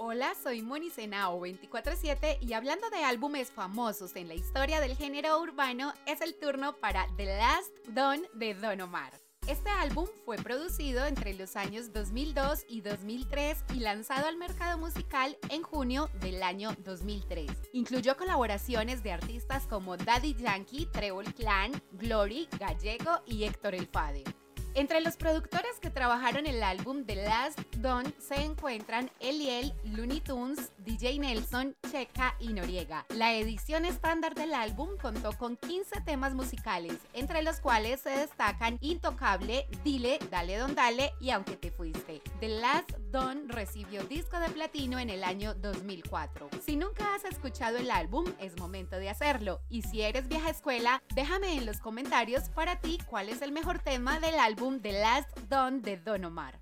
Hola, soy Moni Senao 247 y hablando de álbumes famosos en la historia del género urbano, es el turno para The Last Don de Don Omar. Este álbum fue producido entre los años 2002 y 2003 y lanzado al mercado musical en junio del año 2003. Incluyó colaboraciones de artistas como Daddy Yankee, Trevor Clan, Glory, Gallego y Héctor El Fade. Entre los productores que trabajaron el álbum The Last Dawn se encuentran Eliel, Looney Tunes, DJ Nelson, Checa y Noriega. La edición estándar del álbum contó con 15 temas musicales, entre los cuales se destacan Intocable, Dile, Dale Don Dale y Aunque te fuiste. The Last Dawn recibió disco de platino en el año 2004. Si nunca has escuchado el álbum, es momento de hacerlo. Y si eres vieja escuela, déjame en los comentarios para ti cuál es el mejor tema del álbum The Last Dawn de Don Omar.